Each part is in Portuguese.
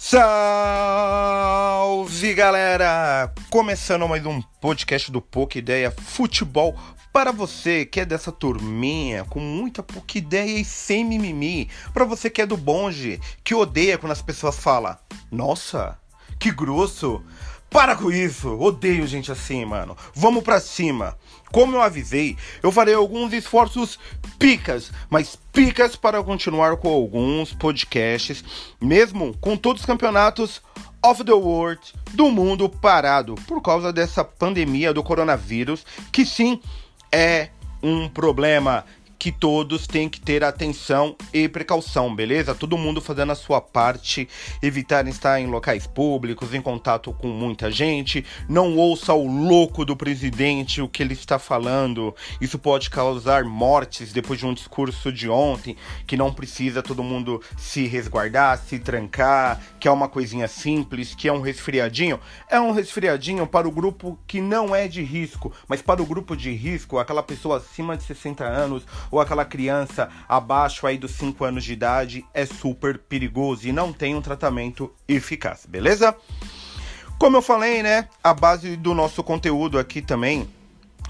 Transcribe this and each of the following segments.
Salve galera! Começando mais um podcast do Pouca Ideia Futebol para você que é dessa turminha com muita pouca ideia e sem mimimi, para você que é do bonde, que odeia quando as pessoas falam: "Nossa, que grosso!" Para com isso! Odeio gente assim, mano. Vamos pra cima. Como eu avisei, eu farei alguns esforços picas, mas picas para continuar com alguns podcasts, mesmo com todos os campeonatos of the world do mundo parado por causa dessa pandemia do coronavírus, que sim é um problema que todos têm que ter atenção e precaução, beleza? Todo mundo fazendo a sua parte, evitar estar em locais públicos, em contato com muita gente, não ouça o louco do presidente o que ele está falando. Isso pode causar mortes depois de um discurso de ontem, que não precisa todo mundo se resguardar, se trancar, que é uma coisinha simples, que é um resfriadinho. É um resfriadinho para o grupo que não é de risco, mas para o grupo de risco, aquela pessoa acima de 60 anos ou aquela criança abaixo aí dos 5 anos de idade é super perigoso e não tem um tratamento eficaz, beleza? Como eu falei, né, a base do nosso conteúdo aqui também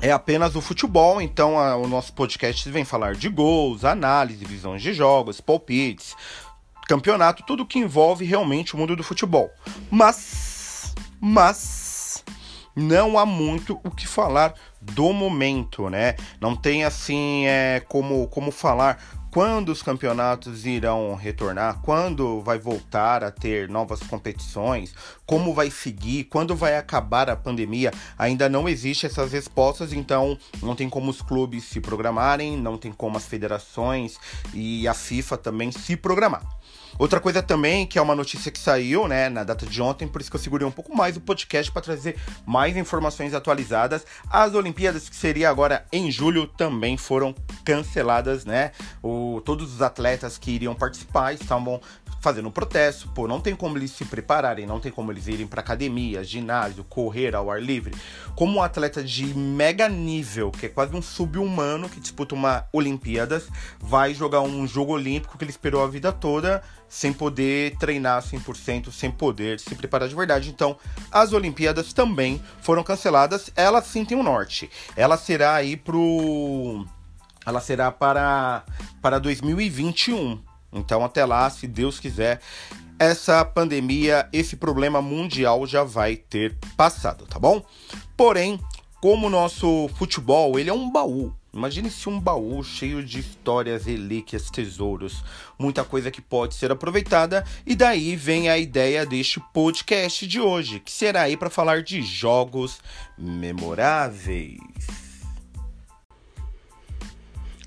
é apenas o futebol, então a, o nosso podcast vem falar de gols, análise, visões de jogos, palpites, campeonato, tudo que envolve realmente o mundo do futebol. Mas, mas não há muito o que falar do momento, né? Não tem assim é, como, como falar quando os campeonatos irão retornar, quando vai voltar a ter novas competições, como vai seguir, quando vai acabar a pandemia, ainda não existe essas respostas, então não tem como os clubes se programarem, não tem como as federações e a FIFA também se programar. Outra coisa também, que é uma notícia que saiu, né, na data de ontem, por isso que eu segurei um pouco mais o podcast para trazer mais informações atualizadas. As Olimpíadas, que seria agora em julho, também foram canceladas, né? O, todos os atletas que iriam participar estavam fazendo um protesto, pô, não tem como eles se prepararem, não tem como eles irem para academia, ginásio, correr ao ar livre. Como um atleta de mega nível, que é quase um sub-humano que disputa uma Olimpíadas, vai jogar um jogo olímpico que ele esperou a vida toda sem poder treinar 100%, sem poder se preparar de verdade. Então, as Olimpíadas também foram canceladas. Ela sim tem um norte. Ela será aí pro ela será para para 2021. Então, até lá, se Deus quiser, essa pandemia, esse problema mundial já vai ter passado, tá bom? Porém, como o nosso futebol, ele é um baú. Imagine se um baú cheio de histórias, relíquias, tesouros, muita coisa que pode ser aproveitada, e daí vem a ideia deste podcast de hoje, que será aí para falar de jogos memoráveis.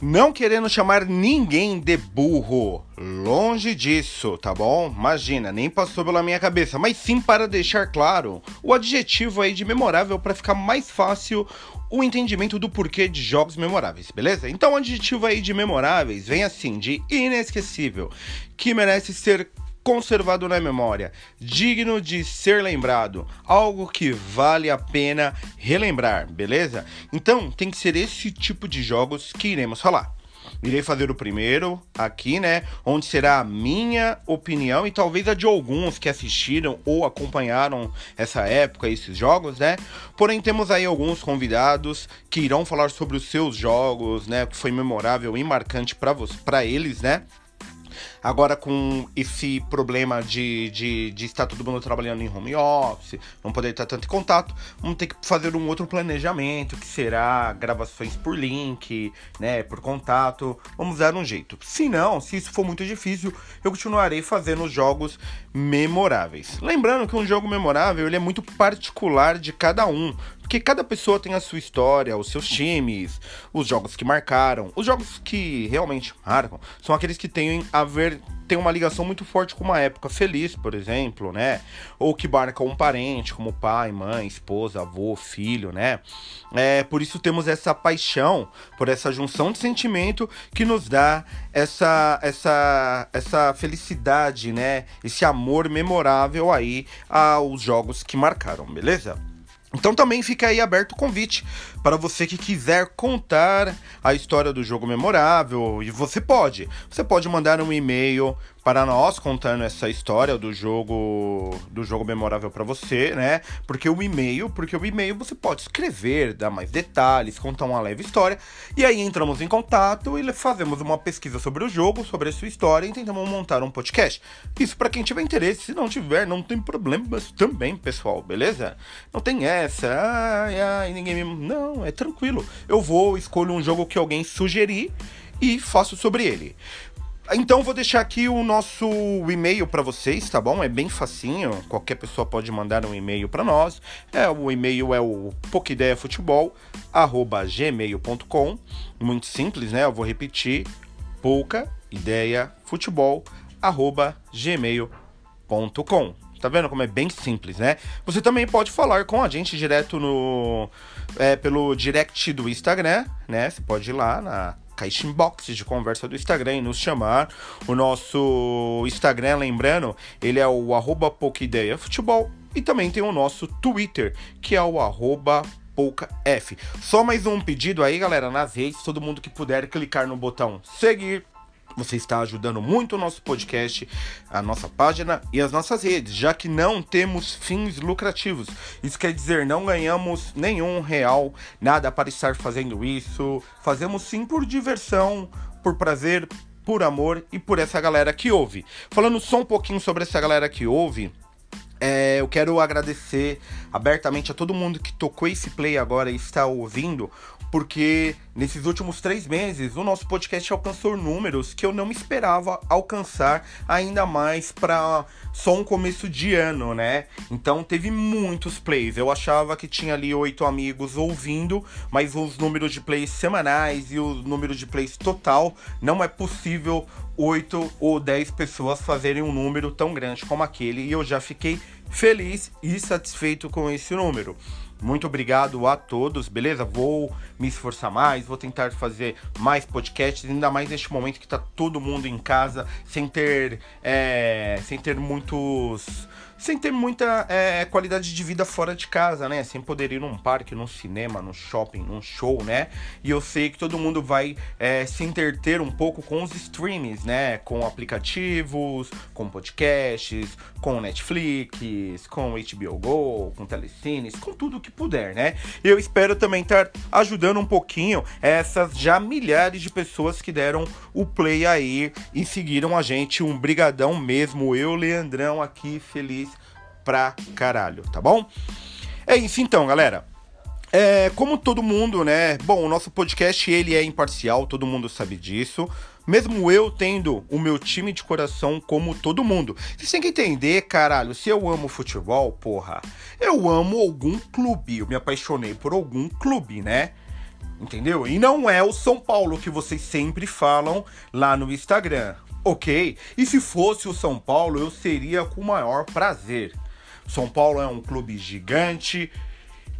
Não querendo chamar ninguém de burro, longe disso, tá bom? Imagina, nem passou pela minha cabeça, mas sim para deixar claro o adjetivo aí de memorável para ficar mais fácil o entendimento do porquê de jogos memoráveis, beleza? Então o adjetivo aí de memoráveis vem assim, de inesquecível, que merece ser conservado na memória, digno de ser lembrado, algo que vale a pena relembrar, beleza? Então tem que ser esse tipo de jogos que iremos falar. Irei fazer o primeiro aqui, né? Onde será a minha opinião e talvez a de alguns que assistiram ou acompanharam essa época, esses jogos, né? Porém, temos aí alguns convidados que irão falar sobre os seus jogos, né? Que foi memorável e marcante para eles, né? Agora, com esse problema de, de, de estar todo mundo trabalhando em home office, não poder estar tanto em contato, vamos ter que fazer um outro planejamento, que será gravações por link, né, por contato. Vamos dar um jeito. Se não, se isso for muito difícil, eu continuarei fazendo jogos memoráveis. Lembrando que um jogo memorável ele é muito particular de cada um. Porque cada pessoa tem a sua história, os seus times, os jogos que marcaram. Os jogos que realmente marcam são aqueles que têm a ver tem uma ligação muito forte com uma época feliz, por exemplo, né? Ou que marca um parente, como pai, mãe, esposa, avô, filho, né? É, por isso temos essa paixão, por essa junção de sentimento que nos dá essa, essa, essa felicidade, né? Esse amor memorável aí aos jogos que marcaram, beleza? Então também fica aí aberto o convite para você que quiser contar a história do jogo memorável. E você pode. Você pode mandar um e-mail para nós contando essa história do jogo do jogo memorável para você, né? Porque o e-mail, porque o e-mail você pode escrever, dar mais detalhes, contar uma leve história e aí entramos em contato e fazemos uma pesquisa sobre o jogo, sobre a sua história e tentamos montar um podcast. Isso para quem tiver interesse, se não tiver, não tem problemas também, pessoal, beleza? Não tem essa, ai, ai, ninguém me não, é tranquilo. Eu vou escolho um jogo que alguém sugerir e faço sobre ele. Então vou deixar aqui o nosso e-mail para vocês, tá bom? É bem facinho, qualquer pessoa pode mandar um e-mail para nós. É, o e-mail é o poucaideiafutebol@gmail.com. Muito simples, né? Eu vou repetir: pouca ideia futebol@gmail.com. Tá vendo como é bem simples, né? Você também pode falar com a gente direto no é, pelo direct do Instagram, né? Você pode ir lá na caixa inbox de conversa do Instagram e nos chamar. O nosso Instagram, lembrando, ele é o arroba Futebol. E também tem o nosso Twitter, que é o arroba F. Só mais um pedido aí, galera, nas redes, todo mundo que puder clicar no botão seguir, você está ajudando muito o nosso podcast, a nossa página e as nossas redes, já que não temos fins lucrativos. Isso quer dizer, não ganhamos nenhum real, nada para estar fazendo isso. Fazemos sim por diversão, por prazer, por amor e por essa galera que ouve. Falando só um pouquinho sobre essa galera que ouve. É, eu quero agradecer abertamente a todo mundo que tocou esse play agora e está ouvindo, porque nesses últimos três meses o nosso podcast alcançou números que eu não esperava alcançar, ainda mais para só um começo de ano, né? Então teve muitos plays. Eu achava que tinha ali oito amigos ouvindo, mas os números de plays semanais e o número de plays total não é possível oito ou dez pessoas fazerem um número tão grande como aquele e eu já fiquei feliz e satisfeito com esse número. Muito obrigado a todos, beleza? Vou me esforçar mais, vou tentar fazer mais podcasts, ainda mais neste momento que tá todo mundo em casa, sem ter, é, sem ter muitos sem ter muita é, qualidade de vida fora de casa, né? Sem poder ir num parque, num cinema, num shopping, num show, né? E eu sei que todo mundo vai é, se interter um pouco com os streams, né? Com aplicativos, com podcasts, com Netflix, com HBO Go, com telecines, com tudo que puder, né? Eu espero também estar ajudando um pouquinho essas já milhares de pessoas que deram o play aí e seguiram a gente. Um brigadão mesmo, eu, Leandrão, aqui feliz pra caralho, tá bom? É isso então, galera. É, como todo mundo, né? Bom, o nosso podcast ele é imparcial, todo mundo sabe disso. Mesmo eu tendo o meu time de coração como todo mundo. Vocês têm que entender, caralho, se eu amo futebol, porra, eu amo algum clube. Eu me apaixonei por algum clube, né? Entendeu? E não é o São Paulo que vocês sempre falam lá no Instagram. Ok? E se fosse o São Paulo, eu seria com o maior prazer. São Paulo é um clube gigante,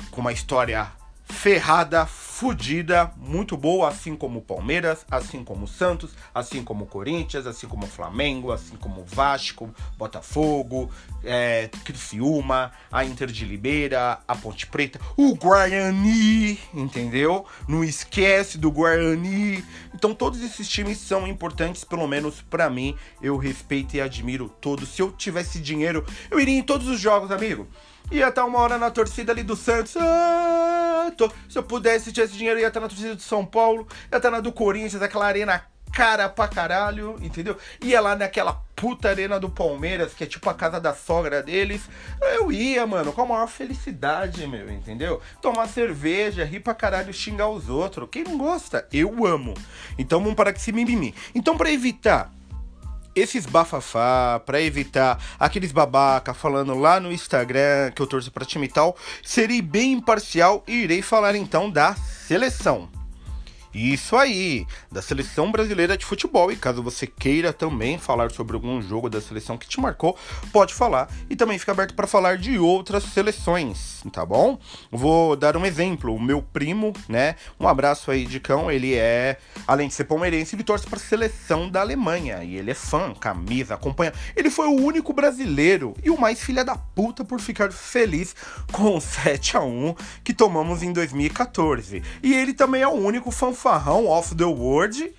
com uma história ferrada, fodida, muito boa, assim como o Palmeiras, assim como o Santos, assim como o Corinthians, assim como o Flamengo, assim como o Vasco, Botafogo, é, Criciúma, a Inter de Limeira, a Ponte Preta, o Guarani, entendeu? Não esquece do Guarani. Então todos esses times são importantes, pelo menos para mim. Eu respeito e admiro todos. Se eu tivesse dinheiro, eu iria em todos os jogos, amigo. Ia estar uma hora na torcida ali do Santos. Ah, tô, se eu pudesse, se tivesse dinheiro, ia estar na torcida do São Paulo. Ia estar na do Corinthians, aquela arena cara pra caralho, entendeu? Ia lá naquela puta arena do Palmeiras, que é tipo a casa da sogra deles. Eu ia, mano, com a maior felicidade, meu, entendeu? Tomar cerveja, rir pra caralho, xingar os outros. Quem não gosta? Eu amo. Então vamos parar com esse mimimi. Então, pra evitar esses bafafá, para evitar aqueles babaca falando lá no Instagram que eu torço para time tal, serei bem imparcial e irei falar então da seleção. Isso aí, da seleção brasileira de futebol. E caso você queira também falar sobre algum jogo da seleção que te marcou, pode falar. E também fica aberto para falar de outras seleções, tá bom? Vou dar um exemplo. O meu primo, né? Um abraço aí de cão. Ele é, além de ser palmeirense, ele torce para a seleção da Alemanha. E ele é fã, camisa, acompanha. Ele foi o único brasileiro e o mais filha da puta por ficar feliz com o 7 a 1 que tomamos em 2014. E ele também é o único fanfarrão off the world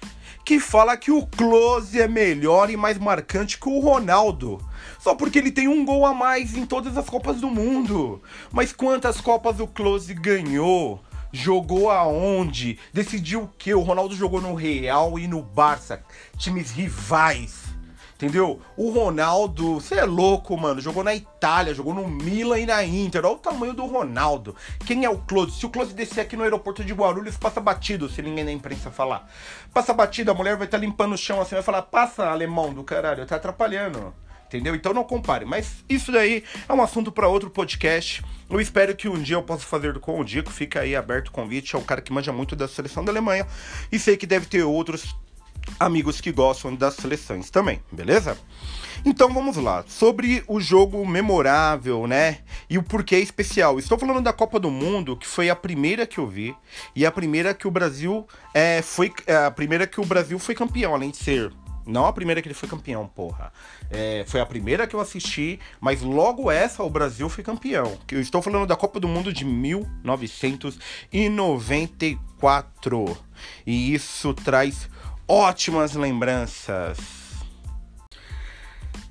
que fala que o Close é melhor e mais marcante que o Ronaldo. Só porque ele tem um gol a mais em todas as Copas do Mundo. Mas quantas Copas o Close ganhou? Jogou aonde? Decidiu o que? O Ronaldo jogou no Real e no Barça, times rivais. Entendeu? O Ronaldo, você é louco, mano. Jogou na Itália, jogou no Milan e na Inter. Olha o tamanho do Ronaldo. Quem é o Close? Se o Close descer aqui no aeroporto de Guarulhos, passa batido, se ninguém da imprensa falar. Passa batido, a mulher vai estar tá limpando o chão assim, vai falar: passa, alemão do caralho, tá atrapalhando entendeu? Então não compare. Mas isso daí é um assunto para outro podcast. Eu espero que um dia eu possa fazer com o Dico. Fica aí aberto o convite. É um cara que manja muito da seleção da Alemanha. E sei que deve ter outros amigos que gostam das seleções também, beleza? Então vamos lá, sobre o jogo memorável, né? E o porquê especial. Estou falando da Copa do Mundo, que foi a primeira que eu vi e a primeira que o Brasil é, foi é, a primeira que o Brasil foi campeão, além de ser não a primeira que ele foi campeão, porra. É, foi a primeira que eu assisti, mas logo essa o Brasil foi campeão. Eu estou falando da Copa do Mundo de 1994. E isso traz ótimas lembranças.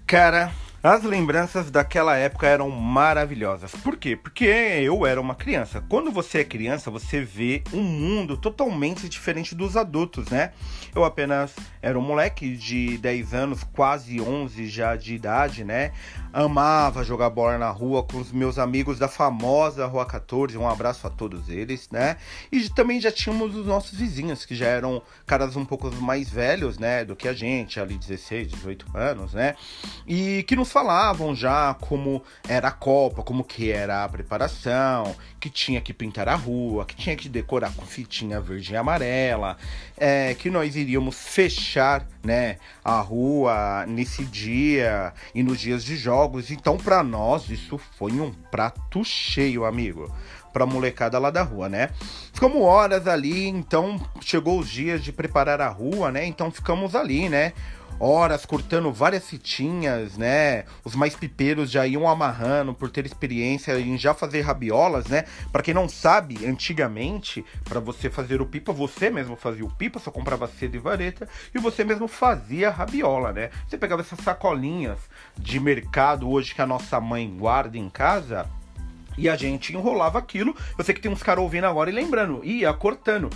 Cara, as lembranças daquela época eram maravilhosas. Por quê? Porque eu era uma criança. Quando você é criança, você vê um mundo totalmente diferente dos adultos, né? Eu apenas era um moleque de 10 anos, quase 11 já de idade, né? Amava jogar bola na rua com os meus amigos da famosa Rua 14. Um abraço a todos eles, né? E também já tínhamos os nossos vizinhos, que já eram caras um pouco mais velhos, né? Do que a gente, ali 16, 18 anos, né? E que nos falavam já como era a Copa, como que era a preparação, que tinha que pintar a rua, que tinha que decorar com fitinha verde e amarela, é, que nós iríamos fechar, né, a rua nesse dia e nos dias de jogos. Então, para nós, isso foi um prato cheio, amigo pra molecada lá da rua, né? Ficamos horas ali, então chegou os dias de preparar a rua, né? Então ficamos ali, né? Horas cortando várias fitinhas, né? Os mais pipeiros já iam amarrando por ter experiência em já fazer rabiolas, né? Para quem não sabe, antigamente, para você fazer o pipa, você mesmo fazia o pipa, só comprava cedo e vareta e você mesmo fazia rabiola, né? Você pegava essas sacolinhas de mercado hoje que a nossa mãe guarda em casa, e a gente enrolava aquilo. Eu sei que tem uns caras ouvindo agora e lembrando, ia cortando.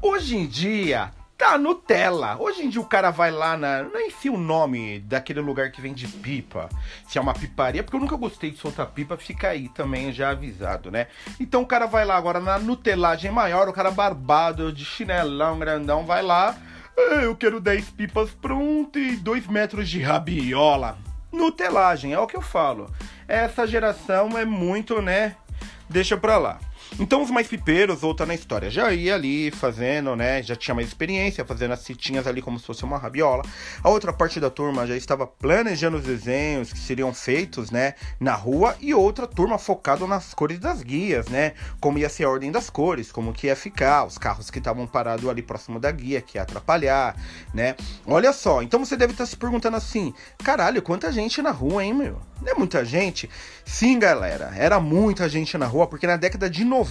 Hoje em dia, tá Nutella. Hoje em dia o cara vai lá na. Nem sei o nome daquele lugar que vende pipa. Se é uma piparia, porque eu nunca gostei de soltar pipa, fica aí também já avisado, né? Então o cara vai lá agora na Nutelagem maior, o cara barbado, de chinelão grandão, vai lá. Eu quero 10 pipas pronto e 2 metros de rabiola. Nutelagem, é o que eu falo. Essa geração é muito, né? Deixa pra lá. Então os mais pipeiros, voltando na história, já ia ali fazendo, né? Já tinha mais experiência, fazendo as fitinhas ali como se fosse uma rabiola. A outra parte da turma já estava planejando os desenhos que seriam feitos, né? Na rua. E outra turma focada nas cores das guias, né? Como ia ser a ordem das cores, como que ia ficar, os carros que estavam parados ali próximo da guia, que ia atrapalhar, né? Olha só, então você deve estar se perguntando assim: caralho, quanta gente na rua, hein, meu? Não é muita gente? Sim, galera, era muita gente na rua, porque na década de 90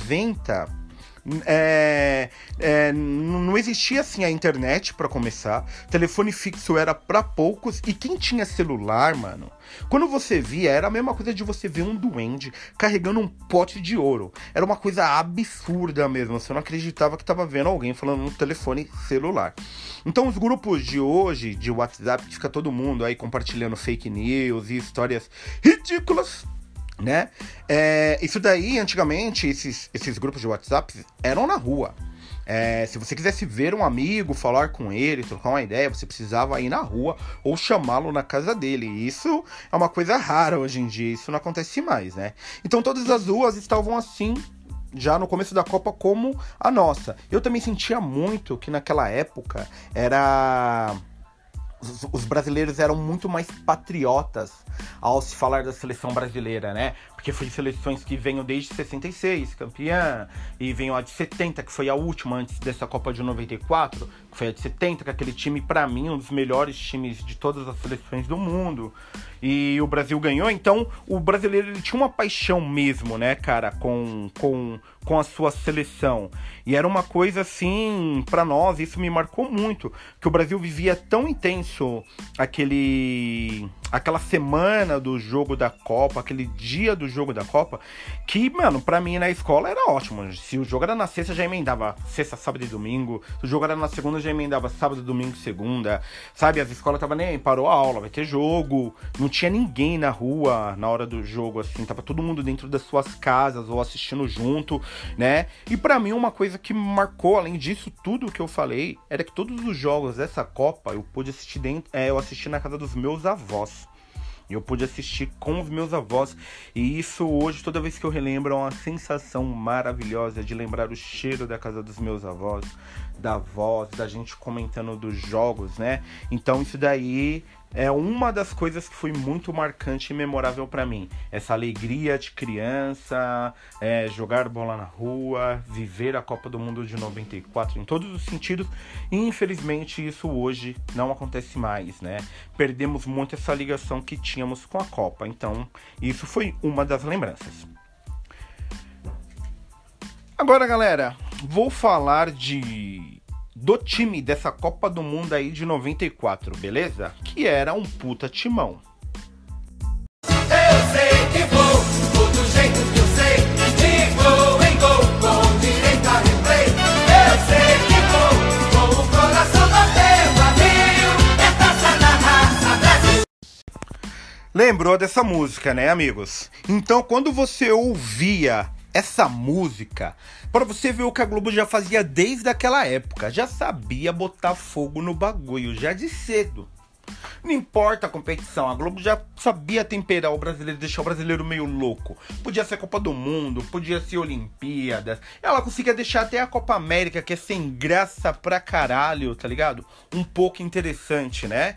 é, é, não existia assim a internet para começar. Telefone fixo era para poucos e quem tinha celular, mano, quando você via era a mesma coisa de você ver um duende carregando um pote de ouro. Era uma coisa absurda mesmo. Você não acreditava que estava vendo alguém falando no telefone celular. Então os grupos de hoje de WhatsApp que fica todo mundo aí compartilhando fake news e histórias ridículas né? É, isso daí, antigamente, esses, esses grupos de WhatsApp eram na rua. É, se você quisesse ver um amigo, falar com ele, trocar uma ideia, você precisava ir na rua ou chamá-lo na casa dele. isso é uma coisa rara hoje em dia, isso não acontece mais, né? Então todas as ruas estavam assim já no começo da Copa como a nossa. Eu também sentia muito que naquela época era os, os brasileiros eram muito mais patriotas ao se falar da seleção brasileira, né? Porque foi seleções que venham desde 66, campeã, e veio a de 70, que foi a última antes dessa Copa de 94, que foi a de 70, que aquele time, para mim, um dos melhores times de todas as seleções do mundo. E o Brasil ganhou, então o brasileiro ele tinha uma paixão mesmo, né, cara, com, com, com a sua seleção. E era uma coisa assim, para nós, isso me marcou muito, que o Brasil vivia tão intenso aquele aquela semana do jogo da Copa, aquele dia do jogo da Copa, que, mano, pra mim na escola era ótimo. Se o jogo era na sexta, já emendava sexta, sábado e domingo. Se o jogo era na segunda, já emendava sábado, domingo, segunda. Sabe, as escolas tava nem aí, parou a aula, vai ter jogo. Não tinha ninguém na rua na hora do jogo, assim, tava todo mundo dentro das suas casas ou assistindo junto, né? E para mim, uma coisa que marcou, além disso tudo que eu falei, era que todos os jogos dessa Copa eu pude assistir dentro, é, eu assisti na casa dos meus avós. Eu pude assistir com os meus avós. E isso hoje, toda vez que eu relembro, é uma sensação maravilhosa de lembrar o cheiro da casa dos meus avós, da voz, da gente comentando dos jogos, né? Então isso daí é uma das coisas que foi muito marcante e memorável para mim. Essa alegria de criança, é, jogar bola na rua, viver a Copa do Mundo de 94 em todos os sentidos. E infelizmente isso hoje não acontece mais, né? Perdemos muito essa ligação que tínhamos com a Copa. Então, isso foi uma das lembranças. Agora, galera, vou falar de do time dessa Copa do Mundo aí de 94, beleza? Que era um puta timão. Eu sei que vou, do jeito que eu sei, de gol em gol, com direito a replay. Eu sei que vou, com o coração batendo a mil, é taça na raça Brasil. Lembrou dessa música, né, amigos? Então, quando você ouvia essa música, para você ver o que a Globo já fazia desde aquela época, já sabia botar fogo no bagulho, já de cedo. Não importa a competição, a Globo já sabia temperar o brasileiro, deixar o brasileiro meio louco. Podia ser Copa do Mundo, podia ser Olimpíadas. Ela conseguia deixar até a Copa América, que é sem graça pra caralho, tá ligado? Um pouco interessante, né?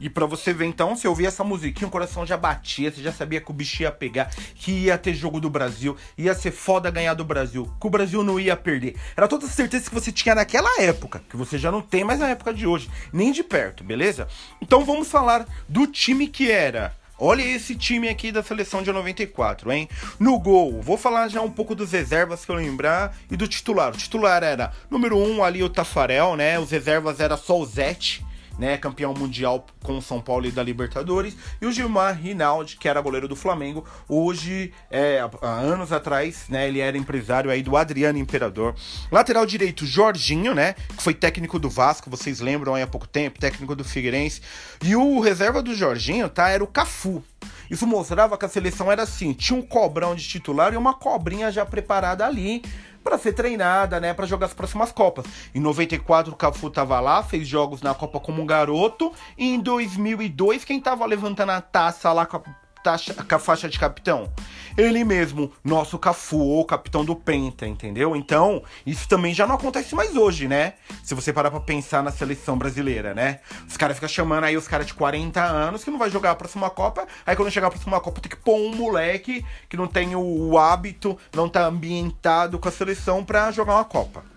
E para você ver então, se ouvir essa musiquinha, o coração já batia, você já sabia que o bicho ia pegar, que ia ter jogo do Brasil, ia ser foda ganhar do Brasil, que o Brasil não ia perder. Era toda a certeza que você tinha naquela época, que você já não tem mais na época de hoje, nem de perto, beleza? Então vamos falar do time que era. Olha esse time aqui da seleção de 94, hein? No gol, vou falar já um pouco dos reservas que eu lembrar e do titular. O titular era número 1 um, ali o Tafarel, né? Os reservas era só o Zete né, campeão mundial com o São Paulo e da Libertadores, e o Gilmar Rinaldi, que era goleiro do Flamengo, hoje, é, há anos atrás, né, ele era empresário aí do Adriano Imperador. Lateral direito, Jorginho, né, que foi técnico do Vasco, vocês lembram aí há pouco tempo, técnico do Figueirense, e o reserva do Jorginho, tá, era o Cafu. Isso mostrava que a seleção era assim, tinha um cobrão de titular e uma cobrinha já preparada ali para ser treinada, né, para jogar as próximas Copas. Em 94 o Cafu tava lá, fez jogos na Copa como um garoto, e em 2002 quem tava levantando a taça lá com a taxa, com a faixa de capitão? Ele mesmo, nosso Cafu, ou capitão do Penta, entendeu? Então, isso também já não acontece mais hoje, né? Se você parar pra pensar na seleção brasileira, né? Os caras ficam chamando aí os caras de 40 anos que não vai jogar a próxima Copa, aí quando chegar a próxima Copa tem que pôr um moleque que não tem o, o hábito, não tá ambientado com a seleção pra jogar uma Copa.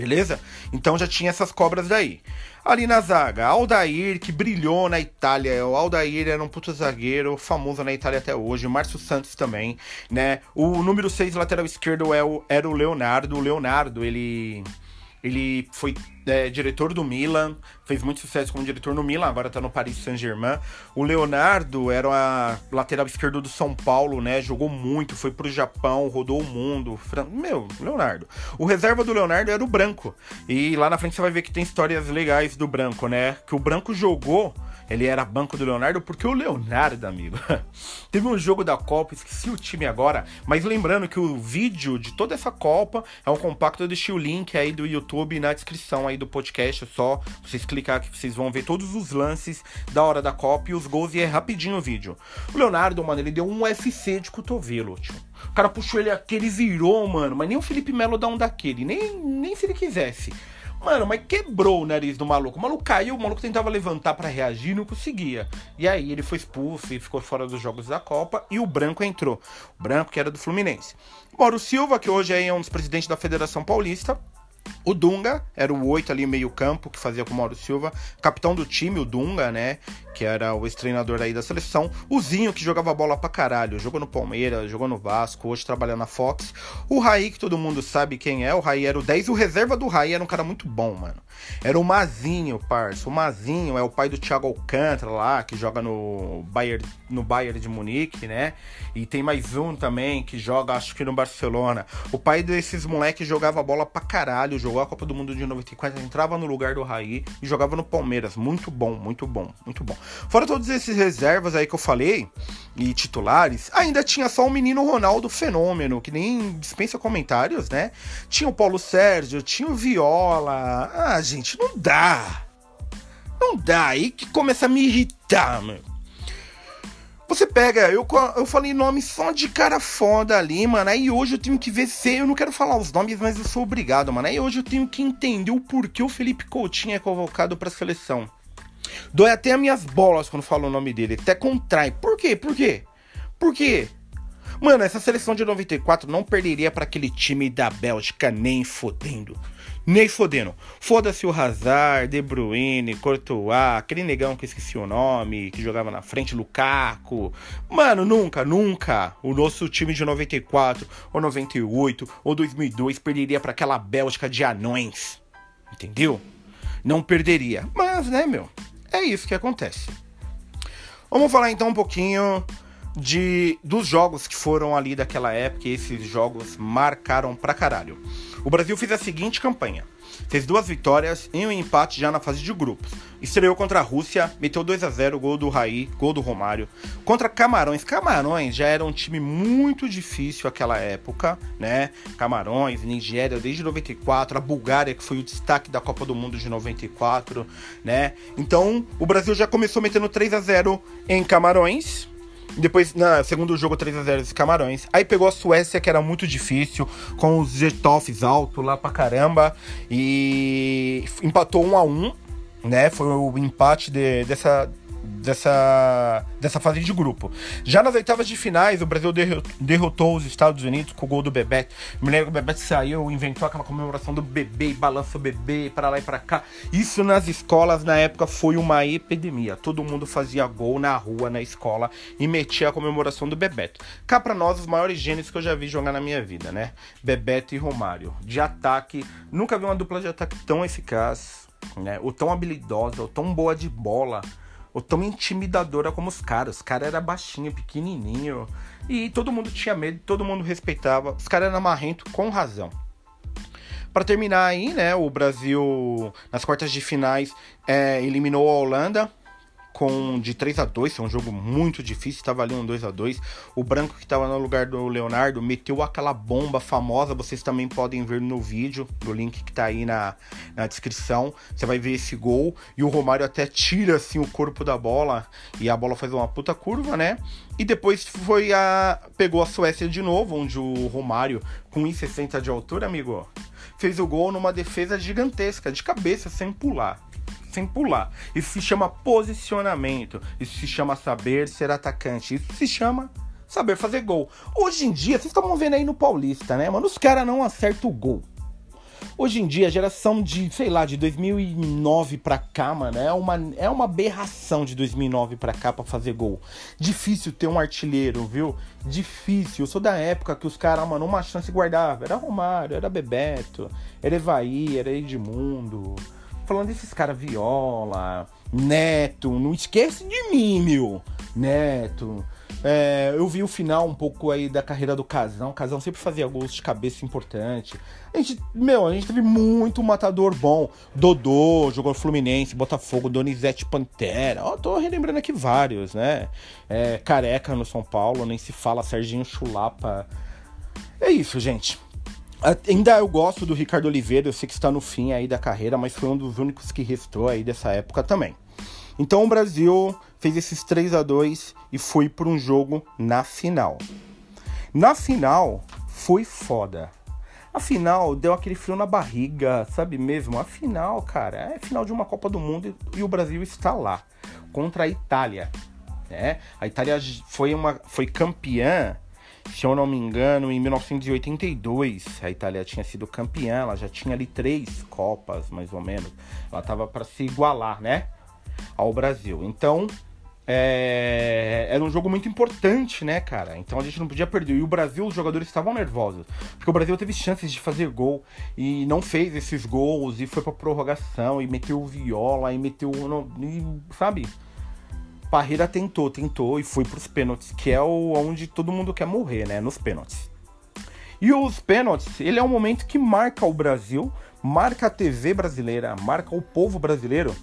Beleza? Então já tinha essas cobras daí. Ali na zaga, Aldair, que brilhou na Itália. O Aldair era um puto zagueiro, famoso na Itália até hoje. Márcio Santos também, né? O número 6 lateral esquerdo é o, era o Leonardo. O Leonardo, ele ele foi é, diretor do Milan, fez muito sucesso como diretor no Milan, agora tá no Paris Saint-Germain. O Leonardo era a lateral esquerdo do São Paulo, né? Jogou muito, foi pro Japão, rodou o mundo. Meu, Leonardo. O reserva do Leonardo era o Branco. E lá na frente você vai ver que tem histórias legais do Branco, né? Que o Branco jogou ele era banco do Leonardo porque o Leonardo, amigo, teve um jogo da Copa, esqueci o time agora, mas lembrando que o vídeo de toda essa Copa é um compacto, eu deixei o link aí do YouTube na descrição aí do podcast, é só vocês clicar que vocês vão ver todos os lances da hora da Copa e os gols e é rapidinho o vídeo. O Leonardo, mano, ele deu um UFC de cotovelo, tio. O cara puxou ele aquele virou, mano, mas nem o Felipe Melo dá um daquele, nem, nem se ele quisesse. Mano, mas quebrou o nariz do maluco. O maluco caiu, o maluco tentava levantar para reagir não conseguia. E aí ele foi expulso e ficou fora dos jogos da Copa. E o Branco entrou. O Branco, que era do Fluminense. Mauro Silva, que hoje é um dos presidentes da Federação Paulista. O Dunga era o oito ali meio campo que fazia com o Mauro Silva, capitão do time, o Dunga, né, que era o ex-treinador aí da seleção. O Zinho que jogava bola pra caralho, jogou no Palmeiras, jogou no Vasco, hoje trabalha na Fox. O Raí que todo mundo sabe quem é, o Raí era o 10, o reserva do Raí era um cara muito bom, mano. Era o Mazinho, parça. O Mazinho é o pai do Thiago Alcântara lá, que joga no Bayern, no Bayern de Munique, né? E tem mais um também que joga, acho que no Barcelona. O pai desses moleques jogava bola pra caralho, jogou a Copa do Mundo de 94, entrava no lugar do Raí e jogava no Palmeiras. Muito bom, muito bom, muito bom. Fora todos esses reservas aí que eu falei, e titulares, ainda tinha só o menino Ronaldo Fenômeno, que nem dispensa comentários, né? Tinha o Paulo Sérgio, tinha o Viola. Ah, gente, não dá. Não dá. Aí que começa a me irritar, meu. Você pega, eu, eu falei nome só de cara foda ali, mano. Aí hoje eu tenho que ver se. Eu não quero falar os nomes, mas eu sou obrigado, mano. Aí hoje eu tenho que entender o porquê o Felipe Coutinho é convocado pra seleção. Dói até as minhas bolas quando falo o nome dele. Até contrai. Por quê? Por quê? Por quê? Mano, essa seleção de 94 não perderia para aquele time da Bélgica nem fodendo. Nem fodendo. Foda-se o Hazard, De Bruyne, Courtois, aquele negão que esqueci o nome, que jogava na frente, Lukaku. Mano, nunca, nunca o nosso time de 94, ou 98, ou 2002 perderia para aquela Bélgica de anões. Entendeu? Não perderia. Mas, né, meu? É isso que acontece. Vamos falar então um pouquinho de dos jogos que foram ali daquela época, e esses jogos marcaram pra caralho. O Brasil fez a seguinte campanha: fez duas vitórias e um empate já na fase de grupos. Estreou contra a Rússia, meteu 2 a 0 gol do Raí, gol do Romário. Contra Camarões, Camarões já era um time muito difícil aquela época, né? Camarões, Nigéria desde 94, a Bulgária que foi o destaque da Copa do Mundo de 94, né? Então, o Brasil já começou metendo 3 a 0 em Camarões, depois, na segundo jogo, 3x0 dos Camarões. Aí pegou a Suécia, que era muito difícil, com os Zetoffs alto lá pra caramba. E empatou 1 a 1 né? Foi o empate de, dessa, dessa, dessa fase de grupo. Já nas oitavas de finais, o Brasil derrotou os Estados Unidos com o gol do Bebeto. Me lembro que o Bebeto saiu, inventou aquela comemoração do bebê, balança o bebê para lá e para cá. Isso nas escolas na época foi uma epidemia. Todo mundo fazia gol na rua, na escola e metia a comemoração do Bebeto. Cá para nós, os maiores gênios que eu já vi jogar na minha vida, né? Bebeto e Romário. De ataque, nunca vi uma dupla de ataque tão eficaz, né? Ou tão habilidosa, ou tão boa de bola ou tão intimidadora como os caras. Os caras eram baixinho, pequenininho. E todo mundo tinha medo, todo mundo respeitava. Os caras eram marrento com razão. Para terminar aí, né, o Brasil nas quartas de finais é, eliminou a Holanda com de 3 a 2 é um jogo muito difícil, estava ali um 2 a 2 O branco que estava no lugar do Leonardo meteu aquela bomba famosa, vocês também podem ver no vídeo, do link que está aí na, na descrição. Você vai ver esse gol e o Romário até tira assim o corpo da bola e a bola faz uma puta curva, né? E depois foi a pegou a Suécia de novo, onde o Romário com 1,60 de altura, amigo, fez o gol numa defesa gigantesca, de cabeça, sem pular sem pular. Isso se chama posicionamento. Isso se chama saber ser atacante. Isso se chama saber fazer gol. Hoje em dia, vocês estão vendo aí no Paulista, né, mano? Os caras não acertam o gol. Hoje em dia, a geração de, sei lá, de 2009 pra cá, mano, é uma, é uma aberração de 2009 pra cá pra fazer gol. Difícil ter um artilheiro, viu? Difícil. Eu sou da época que os caras, mano, uma chance guardava. Era Romário, era Bebeto, era Evaí, era Edmundo falando desses caras Viola, Neto, não esquece de mim, meu. Neto. É, eu vi o final um pouco aí da carreira do Casão. O Casão sempre fazia gols de cabeça importante. A gente, meu, a gente teve muito matador bom. Dodô, jogou Fluminense, Botafogo, Donizete Pantera. Ó, tô relembrando aqui vários, né? É, Careca no São Paulo, nem se fala, Serginho Chulapa. É isso, gente. Ainda eu gosto do Ricardo Oliveira, eu sei que está no fim aí da carreira, mas foi um dos únicos que restou aí dessa época também. Então o Brasil fez esses 3 a 2 e foi para um jogo na final. Na final foi foda. A final deu aquele frio na barriga, sabe mesmo? A final, cara, é final de uma Copa do Mundo e o Brasil está lá contra a Itália. Né? A Itália foi uma foi campeã Se eu não me engano, em 1982 a Itália tinha sido campeã, ela já tinha ali três Copas, mais ou menos. Ela tava para se igualar, né, ao Brasil. Então, é... era um jogo muito importante, né, cara? Então a gente não podia perder. E o Brasil, os jogadores estavam nervosos. Porque o Brasil teve chances de fazer gol e não fez esses gols e foi pra prorrogação e meteu viola e meteu. E, sabe? Parreira tentou, tentou e foi pros pênaltis, que é o onde todo mundo quer morrer, né? Nos pênaltis. E os pênaltis, ele é um momento que marca o Brasil, marca a TV brasileira, marca o povo brasileiro,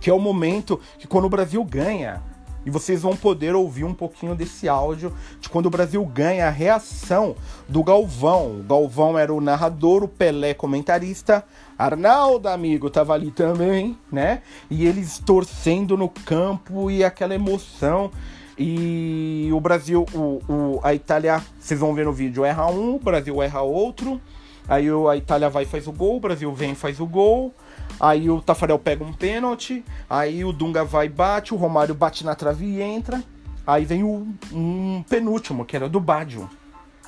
que é o momento que quando o Brasil ganha, e vocês vão poder ouvir um pouquinho desse áudio de quando o Brasil ganha a reação do Galvão. O Galvão era o narrador, o Pelé comentarista, Arnaldo, amigo, tava ali também, né? E eles torcendo no campo e aquela emoção. E o Brasil, o, o, a Itália, vocês vão ver no vídeo, erra um, o Brasil erra outro. Aí a Itália vai e faz o gol, o Brasil vem e faz o gol. Aí o Tafarel pega um pênalti. Aí o Dunga vai e bate, o Romário bate na trave e entra. Aí vem o, um penúltimo, que era do Baggio.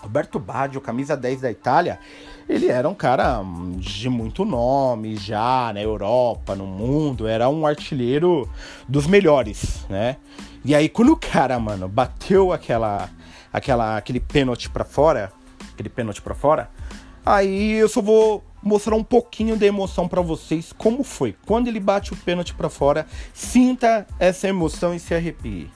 Roberto Baggio, camisa 10 da Itália, ele era um cara de muito nome já na Europa, no mundo, era um artilheiro dos melhores, né? E aí quando o cara, mano, bateu aquela aquela aquele pênalti para fora, aquele pênalti para fora, aí eu só vou mostrar um pouquinho da emoção para vocês como foi. Quando ele bate o pênalti para fora, sinta essa emoção e se arrepie.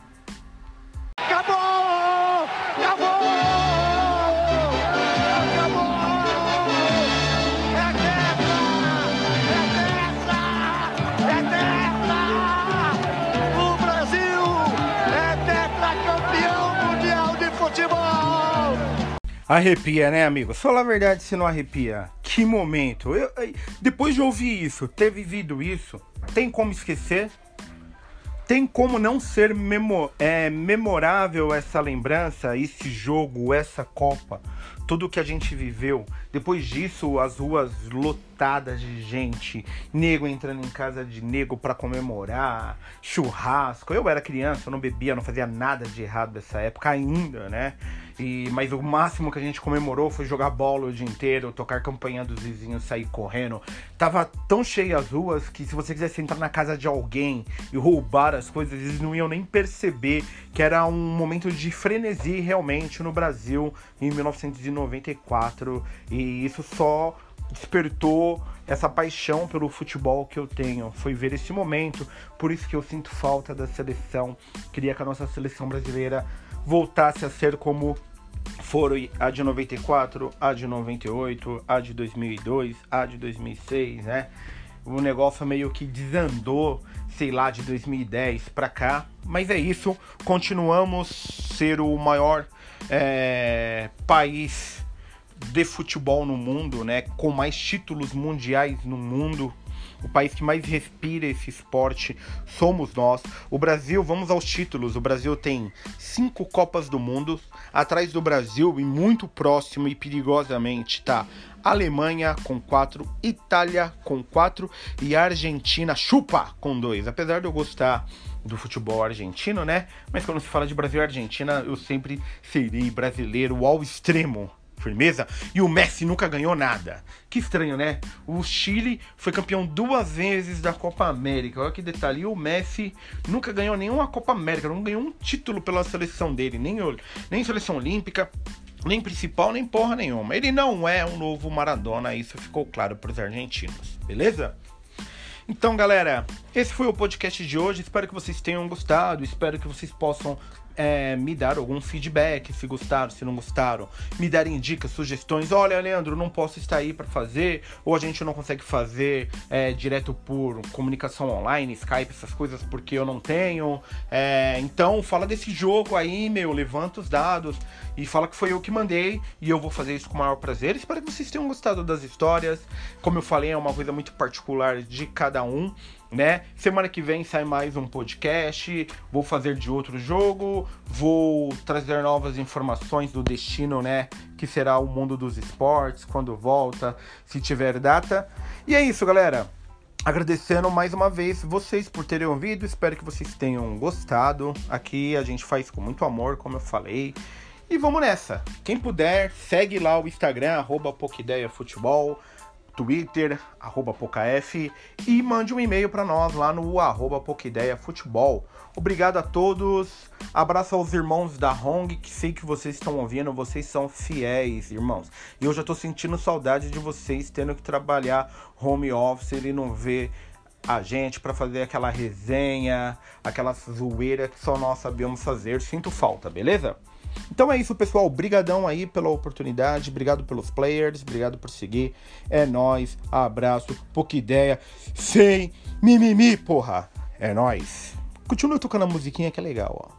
Arrepia, né, amigo? Fala a verdade se não arrepia. Que momento. Eu, eu, depois de ouvir isso, ter vivido isso, tem como esquecer? Tem como não ser memo, é, memorável essa lembrança, esse jogo, essa Copa, tudo que a gente viveu. Depois disso, as ruas lotadas de gente, nego entrando em casa de nego para comemorar, churrasco. Eu era criança, eu não bebia, não fazia nada de errado nessa época ainda, né? E, mas o máximo que a gente comemorou foi jogar bola o dia inteiro, tocar campanha dos vizinhos, sair correndo. Tava tão cheio as ruas que se você quisesse entrar na casa de alguém e roubar as coisas, eles não iam nem perceber que era um momento de frenesi realmente no Brasil em 1994. E isso só despertou essa paixão pelo futebol que eu tenho. Foi ver esse momento, por isso que eu sinto falta da seleção. Queria que a nossa seleção brasileira voltasse a ser como foram a de 94, a de 98, a de 2002, a de 2006, né? O negócio meio que desandou, sei lá, de 2010 para cá. Mas é isso, continuamos ser o maior é, país de futebol no mundo, né? Com mais títulos mundiais no mundo o país que mais respira esse esporte somos nós. O Brasil, vamos aos títulos. O Brasil tem cinco Copas do Mundo. Atrás do Brasil, e muito próximo e perigosamente, tá Alemanha com quatro, Itália com quatro e Argentina chupa com dois. Apesar de eu gostar do futebol argentino, né? Mas quando se fala de Brasil e Argentina, eu sempre serei brasileiro ao extremo firmeza. E o Messi nunca ganhou nada. Que estranho, né? O Chile foi campeão duas vezes da Copa América. Olha que detalhe. E o Messi nunca ganhou nenhuma Copa América, não ganhou um título pela seleção dele, nem, nem seleção olímpica. Nem principal, nem porra nenhuma. Ele não é um novo Maradona, isso ficou claro para os argentinos, beleza? Então, galera, esse foi o podcast de hoje. Espero que vocês tenham gostado. Espero que vocês possam é, me dar algum feedback, se gostaram, se não gostaram, me darem dicas, sugestões. Olha, Leandro, não posso estar aí para fazer, ou a gente não consegue fazer é, direto por comunicação online, Skype, essas coisas, porque eu não tenho. É, então, fala desse jogo aí, meu, levanta os dados e fala que foi eu que mandei e eu vou fazer isso com o maior prazer. Espero que vocês tenham gostado das histórias. Como eu falei, é uma coisa muito particular de cada um né? Semana que vem sai mais um podcast, vou fazer de outro jogo, vou trazer novas informações do destino, né? Que será o mundo dos esportes quando volta, se tiver data. E é isso, galera. Agradecendo mais uma vez vocês por terem ouvido, espero que vocês tenham gostado. Aqui a gente faz com muito amor, como eu falei. E vamos nessa. Quem puder, segue lá o Instagram, arroba Twitter, arroba Pocaf, e mande um e-mail para nós lá no arroba Futebol. Obrigado a todos. Abraço aos irmãos da Hong, que sei que vocês estão ouvindo, vocês são fiéis, irmãos. E eu já tô sentindo saudade de vocês tendo que trabalhar home office e não ver a gente para fazer aquela resenha, aquela zoeira que só nós sabemos fazer. Sinto falta, beleza? Então é isso, pessoal. Obrigadão aí pela oportunidade. Obrigado pelos players. Obrigado por seguir. É nós. Abraço. Pouca ideia. Sem mimimi, porra. É nós. Continua tocando a musiquinha que é legal, ó.